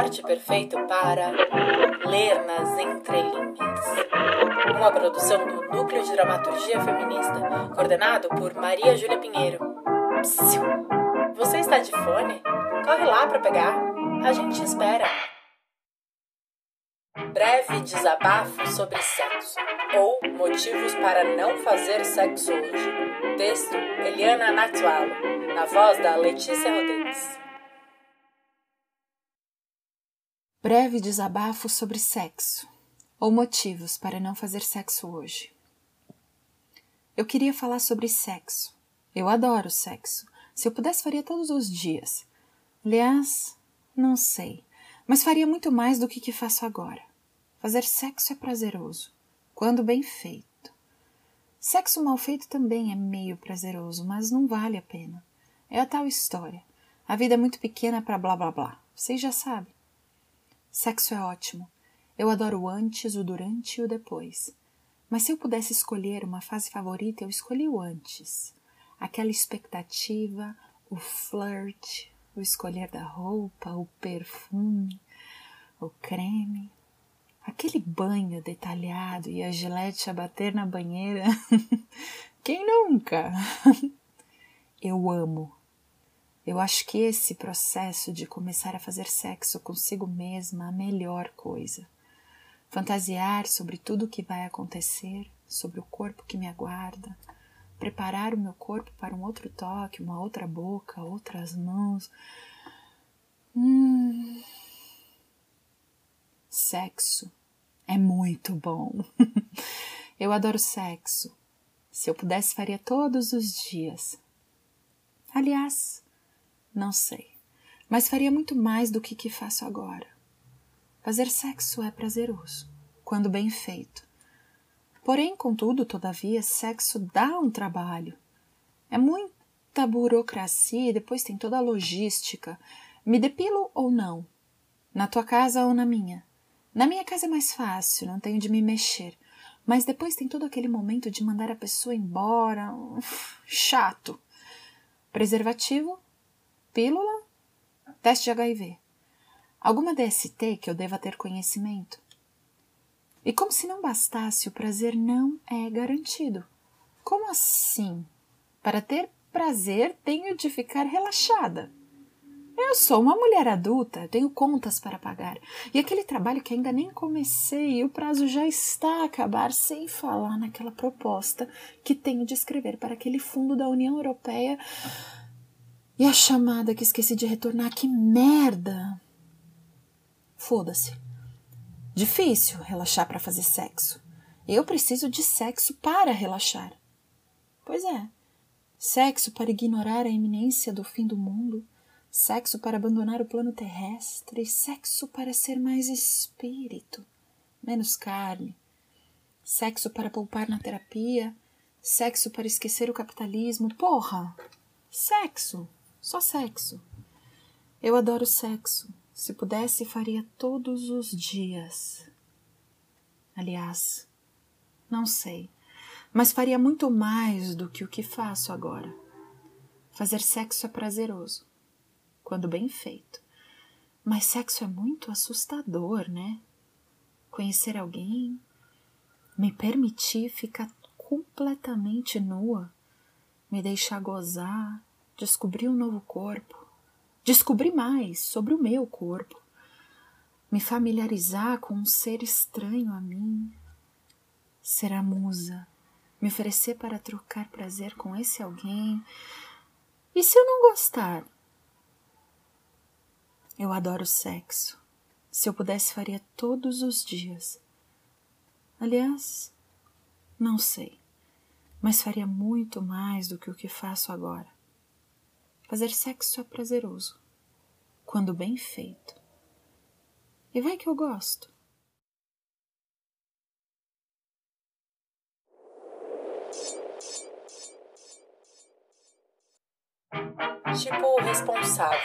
suporte perfeito para ler nas entrelinhas. Uma produção do Núcleo de Dramaturgia Feminista, coordenado por Maria Júlia Pinheiro. Psiu. Você está de fone? Corre lá para pegar. A gente espera. Breve desabafo sobre sexo ou motivos para não fazer sexo hoje. Texto Eliana Natualo, na voz da Letícia Rodrigues. Breve desabafo sobre sexo ou motivos para não fazer sexo hoje. Eu queria falar sobre sexo. Eu adoro sexo. Se eu pudesse, faria todos os dias. Aliás, não sei, mas faria muito mais do que que faço agora. Fazer sexo é prazeroso, quando bem feito. Sexo mal feito também é meio prazeroso, mas não vale a pena. É a tal história. A vida é muito pequena para blá blá blá. Vocês já sabem. Sexo é ótimo. Eu adoro o antes, o durante e o depois. Mas se eu pudesse escolher uma fase favorita, eu escolhi o antes aquela expectativa, o flirt, o escolher da roupa, o perfume, o creme, aquele banho detalhado e a gilete a bater na banheira. Quem nunca? Eu amo. Eu acho que esse processo de começar a fazer sexo consigo mesma é a melhor coisa. Fantasiar sobre tudo o que vai acontecer, sobre o corpo que me aguarda, preparar o meu corpo para um outro toque, uma outra boca, outras mãos. Hum. Sexo é muito bom. eu adoro sexo. Se eu pudesse, faria todos os dias. Aliás, não sei, mas faria muito mais do que que faço agora. Fazer sexo é prazeroso, quando bem feito. Porém, contudo, todavia, sexo dá um trabalho. É muita burocracia e depois tem toda a logística. Me depilo ou não? Na tua casa ou na minha? Na minha casa é mais fácil, não tenho de me mexer. Mas depois tem todo aquele momento de mandar a pessoa embora. Chato. Preservativo, pílula, teste de HIV. Alguma DST que eu deva ter conhecimento? E como se não bastasse, o prazer não é garantido. Como assim? Para ter prazer, tenho de ficar relaxada. Eu sou uma mulher adulta, tenho contas para pagar. E aquele trabalho que ainda nem comecei e o prazo já está a acabar, sem falar naquela proposta que tenho de escrever para aquele fundo da União Europeia. E a chamada que esqueci de retornar, que merda! Foda-se. Difícil relaxar para fazer sexo. Eu preciso de sexo para relaxar. Pois é. Sexo para ignorar a iminência do fim do mundo, sexo para abandonar o plano terrestre, sexo para ser mais espírito, menos carne, sexo para poupar na terapia, sexo para esquecer o capitalismo. Porra! Sexo! Só sexo. Eu adoro sexo. Se pudesse, faria todos os dias. Aliás, não sei, mas faria muito mais do que o que faço agora. Fazer sexo é prazeroso, quando bem feito. Mas sexo é muito assustador, né? Conhecer alguém, me permitir ficar completamente nua, me deixar gozar, descobrir um novo corpo, descobrir mais sobre o meu corpo, me familiarizar com um ser estranho a mim, ser a musa, me oferecer para trocar prazer com esse alguém. E se eu não gostar? Eu adoro sexo. Se eu pudesse, faria todos os dias. Aliás, não sei, mas faria muito mais do que o que faço agora. Fazer sexo é prazeroso, quando bem feito. E vai que eu gosto. Tipo responsável.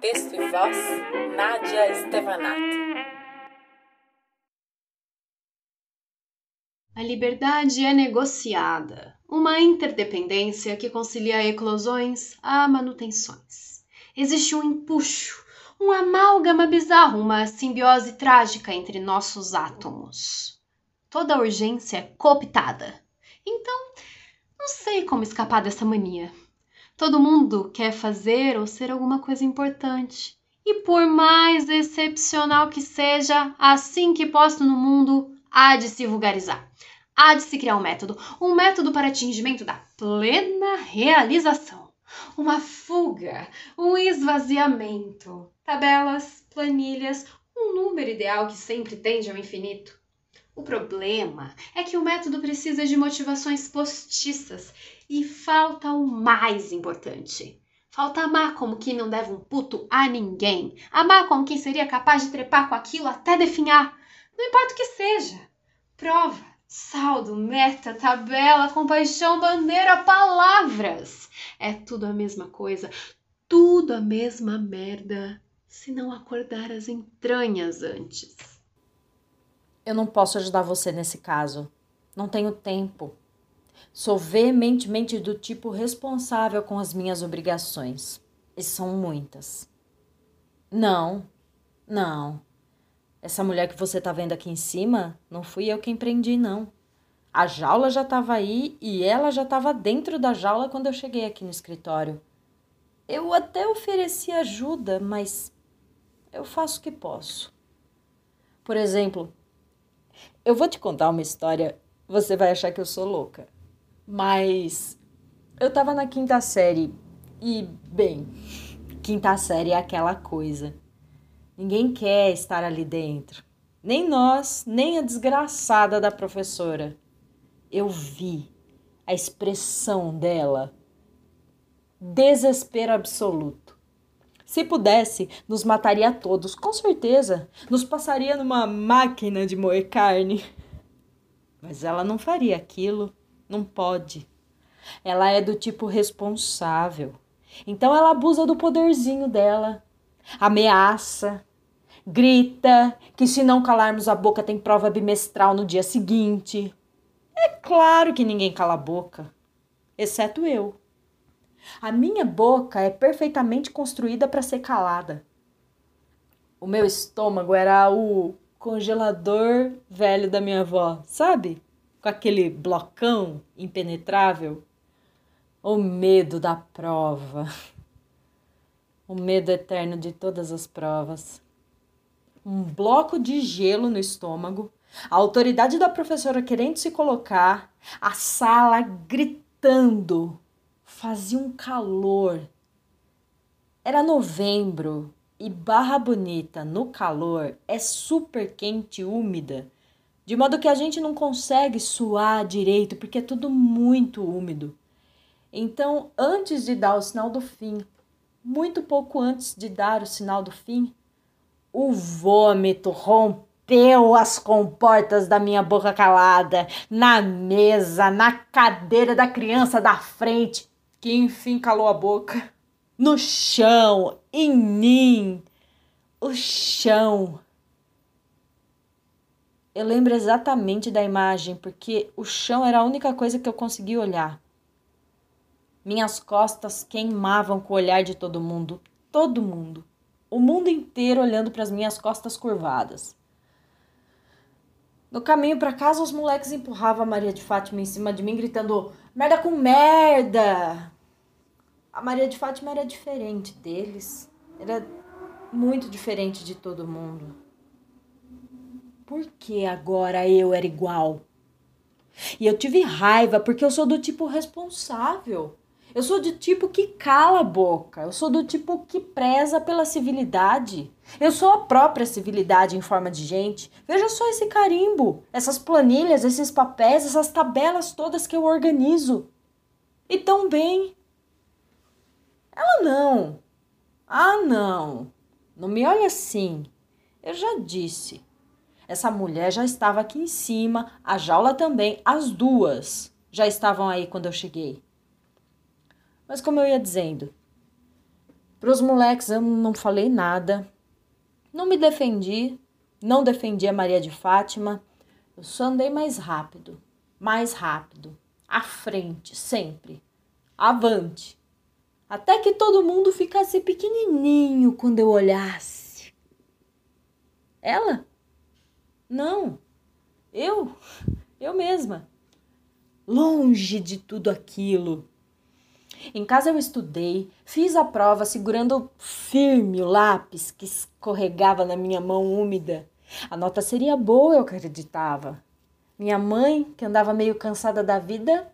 Texto e voz: Nádia Estevanato. A liberdade é negociada, uma interdependência que concilia eclosões a manutenções. Existe um empuxo, um amálgama bizarro, uma simbiose trágica entre nossos átomos. Toda urgência é cooptada. Então, não sei como escapar dessa mania. Todo mundo quer fazer ou ser alguma coisa importante. E por mais excepcional que seja, assim que posto no mundo, há de se vulgarizar. Há de se criar um método, um método para atingimento da plena realização. Uma fuga, um esvaziamento. Tabelas, planilhas, um número ideal que sempre tende ao infinito. O problema é que o método precisa de motivações postiças e falta o mais importante. Falta amar como quem não deve um puto a ninguém. Amar como quem seria capaz de trepar com aquilo até definhar. Não importa o que seja. Prova, saldo, meta, tabela, compaixão, bandeira, palavras. É tudo a mesma coisa. Tudo a mesma merda. Se não acordar as entranhas antes. Eu não posso ajudar você nesse caso. Não tenho tempo. Sou veementemente do tipo responsável com as minhas obrigações. E são muitas. Não, não. Essa mulher que você tá vendo aqui em cima, não fui eu quem prendi, não. A jaula já estava aí e ela já estava dentro da jaula quando eu cheguei aqui no escritório. Eu até ofereci ajuda, mas eu faço o que posso. Por exemplo, eu vou te contar uma história, você vai achar que eu sou louca. Mas eu tava na quinta série e, bem, quinta série é aquela coisa. Ninguém quer estar ali dentro. Nem nós, nem a desgraçada da professora. Eu vi a expressão dela. Desespero absoluto. Se pudesse, nos mataria a todos, com certeza. Nos passaria numa máquina de moer carne. Mas ela não faria aquilo. Não pode. Ela é do tipo responsável. Então ela abusa do poderzinho dela. Ameaça. Grita que se não calarmos a boca tem prova bimestral no dia seguinte. É claro que ninguém cala a boca, exceto eu. A minha boca é perfeitamente construída para ser calada. O meu estômago era o congelador velho da minha avó, sabe? Com aquele blocão impenetrável. O medo da prova. O medo eterno de todas as provas. Um bloco de gelo no estômago, a autoridade da professora querendo se colocar, a sala gritando Fazia um calor. Era novembro e Barra Bonita, no calor, é super quente e úmida, de modo que a gente não consegue suar direito porque é tudo muito úmido. Então, antes de dar o sinal do fim, muito pouco antes de dar o sinal do fim, o vômito rompeu as comportas da minha boca calada, na mesa, na cadeira da criança da frente que enfim calou a boca. No chão, em mim, o chão. Eu lembro exatamente da imagem, porque o chão era a única coisa que eu conseguia olhar. Minhas costas queimavam com o olhar de todo mundo, todo mundo. O mundo inteiro olhando para as minhas costas curvadas. No caminho para casa, os moleques empurravam a Maria de Fátima em cima de mim, gritando: merda com merda! A Maria de Fátima era diferente deles, era muito diferente de todo mundo. Por que agora eu era igual? E eu tive raiva porque eu sou do tipo responsável. Eu sou do tipo que cala a boca. Eu sou do tipo que preza pela civilidade. Eu sou a própria civilidade em forma de gente. Veja só esse carimbo, essas planilhas, esses papéis, essas tabelas todas que eu organizo. E tão bem. Ela não. Ah, não. Não me olhe assim. Eu já disse. Essa mulher já estava aqui em cima, a jaula também, as duas já estavam aí quando eu cheguei. Mas como eu ia dizendo, para os moleques eu não falei nada, não me defendi, não defendi a Maria de Fátima, eu só andei mais rápido, mais rápido, à frente, sempre, avante até que todo mundo ficasse pequenininho quando eu olhasse. Ela? Não, eu, eu mesma, longe de tudo aquilo. Em casa eu estudei, fiz a prova segurando firme o lápis que escorregava na minha mão úmida. A nota seria boa, eu acreditava. Minha mãe, que andava meio cansada da vida,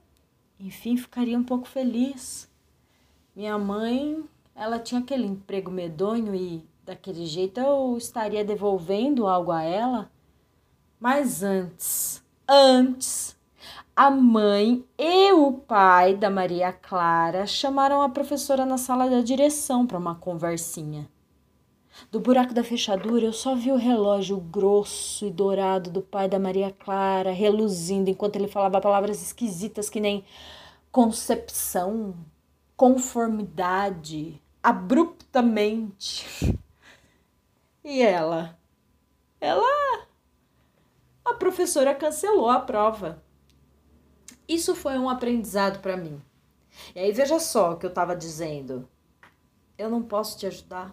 enfim ficaria um pouco feliz. Minha mãe, ela tinha aquele emprego medonho e daquele jeito eu estaria devolvendo algo a ela. Mas antes, antes, a mãe e o pai da Maria Clara chamaram a professora na sala da direção para uma conversinha. Do buraco da fechadura eu só vi o relógio grosso e dourado do pai da Maria Clara reluzindo enquanto ele falava palavras esquisitas que nem concepção, conformidade, abruptamente. E ela? Ela. A professora cancelou a prova. Isso foi um aprendizado para mim. E aí veja só o que eu estava dizendo. Eu não posso te ajudar.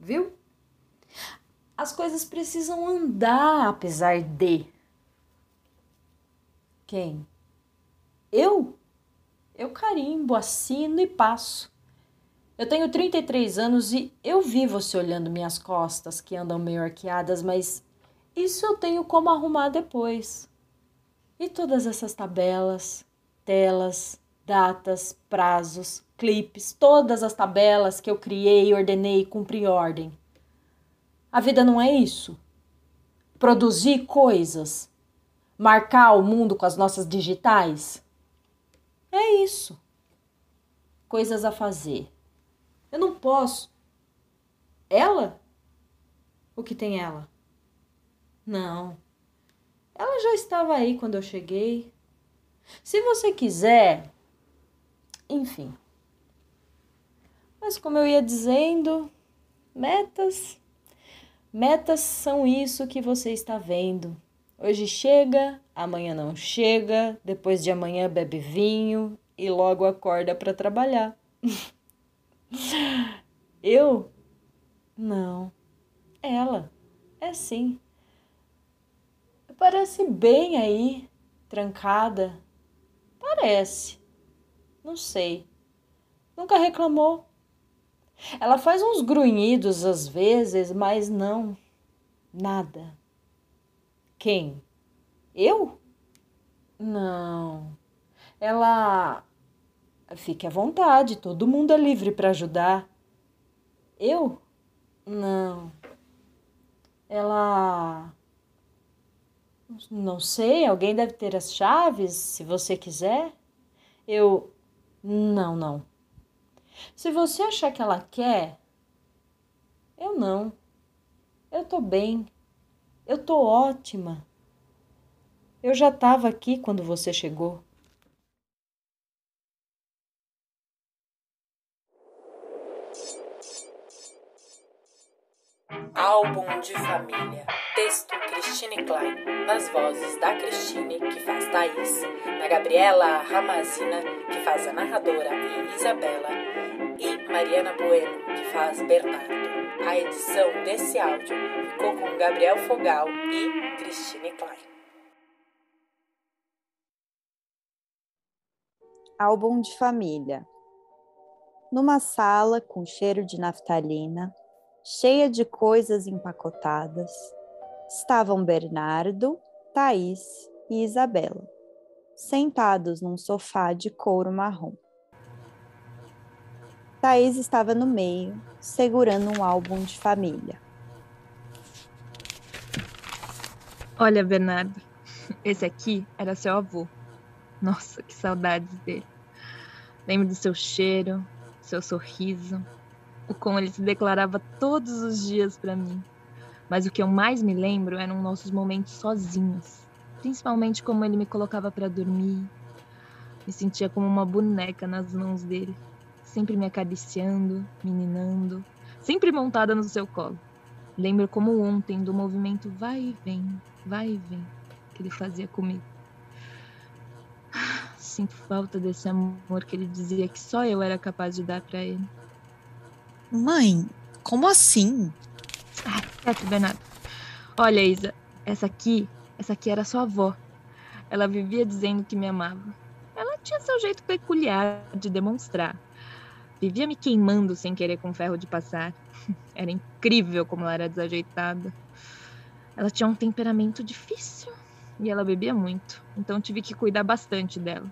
Viu? As coisas precisam andar apesar de. Quem? Eu? Eu carimbo, assino e passo. Eu tenho 33 anos e eu vi você olhando minhas costas que andam meio arqueadas, mas isso eu tenho como arrumar depois. E todas essas tabelas, telas, datas, prazos, clipes, todas as tabelas que eu criei, ordenei cumpri ordem. A vida não é isso. Produzir coisas, marcar o mundo com as nossas digitais. É isso. Coisas a fazer. Eu não posso. Ela? O que tem ela? Não. Ela já estava aí quando eu cheguei. Se você quiser. Enfim. Mas como eu ia dizendo, metas. Metas são isso que você está vendo. Hoje chega, amanhã não chega, depois de amanhã bebe vinho e logo acorda para trabalhar. Eu? Não. Ela. É sim. Parece bem aí, trancada. Parece. Não sei. Nunca reclamou. Ela faz uns grunhidos às vezes, mas não. Nada. Quem? Eu? Não. Ela. Fique à vontade, todo mundo é livre para ajudar. Eu? Não. Ela. Não sei, alguém deve ter as chaves, se você quiser. Eu. Não, não. Se você achar que ela quer, eu não. Eu tô bem. Eu tô ótima. Eu já estava aqui quando você chegou. Álbum de família. Texto Christine Klein. Nas vozes da Christine, que faz Thaís, da Gabriela Ramazina, que faz a narradora e Isabela, e Mariana Bueno, que faz Bernardo. A edição desse áudio ficou com Gabriel Fogal e Christine Klein. Álbum de família. Numa sala com cheiro de naftalina, cheia de coisas empacotadas, estavam Bernardo, Thaís e Isabela, sentados num sofá de couro marrom. Thaís estava no meio, segurando um álbum de família. Olha, Bernardo, esse aqui era seu avô. Nossa, que saudades dele. Lembro do seu cheiro, seu sorriso, o como ele se declarava todos os dias para mim. Mas o que eu mais me lembro eram nossos momentos sozinhos, principalmente como ele me colocava para dormir. Me sentia como uma boneca nas mãos dele, sempre me acariciando, me ninando, sempre montada no seu colo. Lembro como ontem do movimento vai e vem, vai e vem que ele fazia comigo. sinto falta desse amor que ele dizia que só eu era capaz de dar para ele. Mãe, como assim? Ah, quieto, Bernardo. Olha, Isa, essa aqui, essa aqui era sua avó. Ela vivia dizendo que me amava. Ela tinha seu jeito peculiar de demonstrar. Vivia me queimando sem querer com ferro de passar. Era incrível como ela era desajeitada. Ela tinha um temperamento difícil e ela bebia muito, então tive que cuidar bastante dela.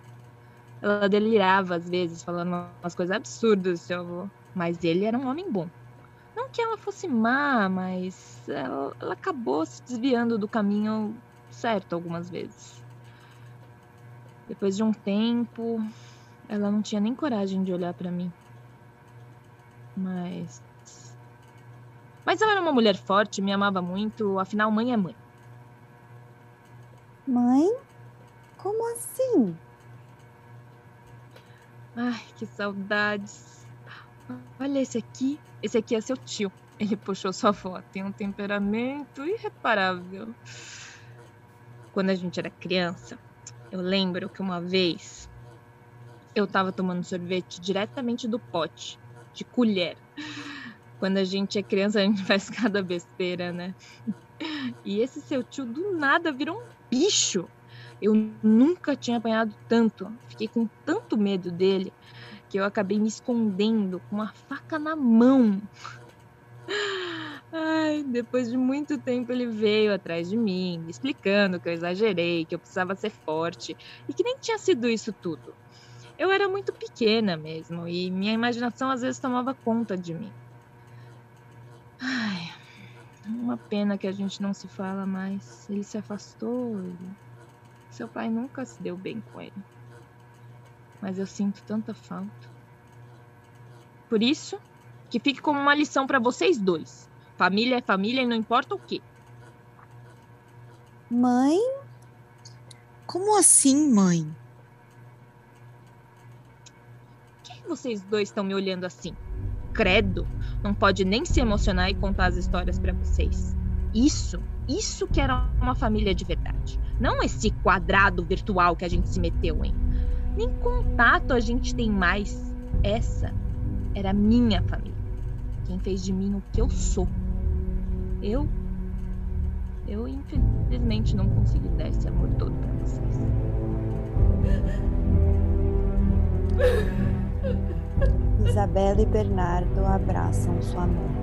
Ela delirava às vezes, falando umas coisas absurdas do seu avô, mas ele era um homem bom. Não que ela fosse má, mas ela, ela acabou se desviando do caminho certo algumas vezes. Depois de um tempo, ela não tinha nem coragem de olhar para mim. Mas mas ela era uma mulher forte, me amava muito, afinal, mãe é mãe. Mãe? Como assim? Ai, que saudades. Olha esse aqui. Esse aqui é seu tio. Ele puxou sua avó. Tem um temperamento irreparável. Quando a gente era criança, eu lembro que uma vez eu tava tomando sorvete diretamente do pote, de colher. Quando a gente é criança, a gente faz cada besteira, né? E esse seu tio do nada virou um bicho. Eu nunca tinha apanhado tanto. Fiquei com tanto medo dele que eu acabei me escondendo com uma faca na mão. Ai, depois de muito tempo ele veio atrás de mim, me explicando que eu exagerei, que eu precisava ser forte e que nem tinha sido isso tudo. Eu era muito pequena mesmo e minha imaginação às vezes tomava conta de mim. Ai, uma pena que a gente não se fala mais. Ele se afastou. Ele... Seu pai nunca se deu bem com ele. Mas eu sinto tanta falta. Por isso, que fique como uma lição para vocês dois. Família é família e não importa o quê. Mãe? Como assim, mãe? Por que vocês dois estão me olhando assim? credo, não pode nem se emocionar e contar as histórias para vocês. Isso, isso que era uma família de verdade. Não esse quadrado virtual que a gente se meteu em. Nem contato a gente tem mais. Essa era minha família. Quem fez de mim o que eu sou. Eu, eu infelizmente não consigo dar esse amor todo para vocês. Isabela e Bernardo abraçam sua mãe.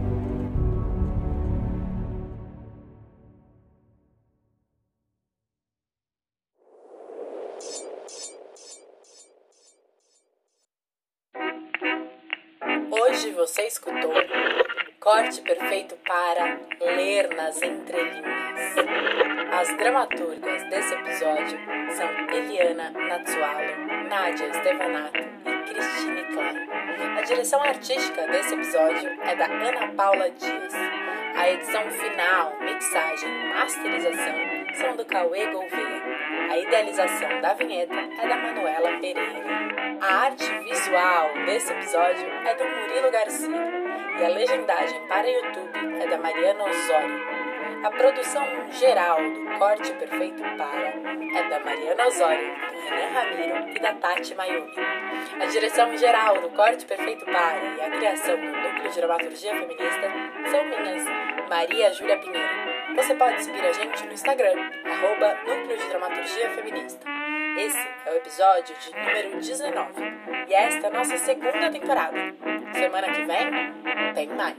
Hoje você escutou Corte Perfeito para Ler nas Entrelinhas. As dramaturgas desse episódio são Eliana Natsualo, Nádia Stevanato e Cristine Klein. A direção artística desse episódio é da Ana Paula Dias. A edição final, mixagem e masterização são do Cauê Gouveia. A idealização da vinheta é da Manuela Pereira. A arte visual desse episódio é do Murilo Garcia e a legendagem para YouTube é da Mariana Osório. A produção geral do Corte Perfeito Para é da Mariana Osório, do Renan Ramiro e da Tati Mayumi. A direção geral do Corte Perfeito Para e a criação do Núcleo de Dramaturgia Feminista são minhas, Maria Júlia Pinheiro. Você pode seguir a gente no Instagram, arroba Núcleo de Dramaturgia Feminista. Esse é o episódio de número 19 e esta é a nossa segunda temporada. Semana que vem tem mais.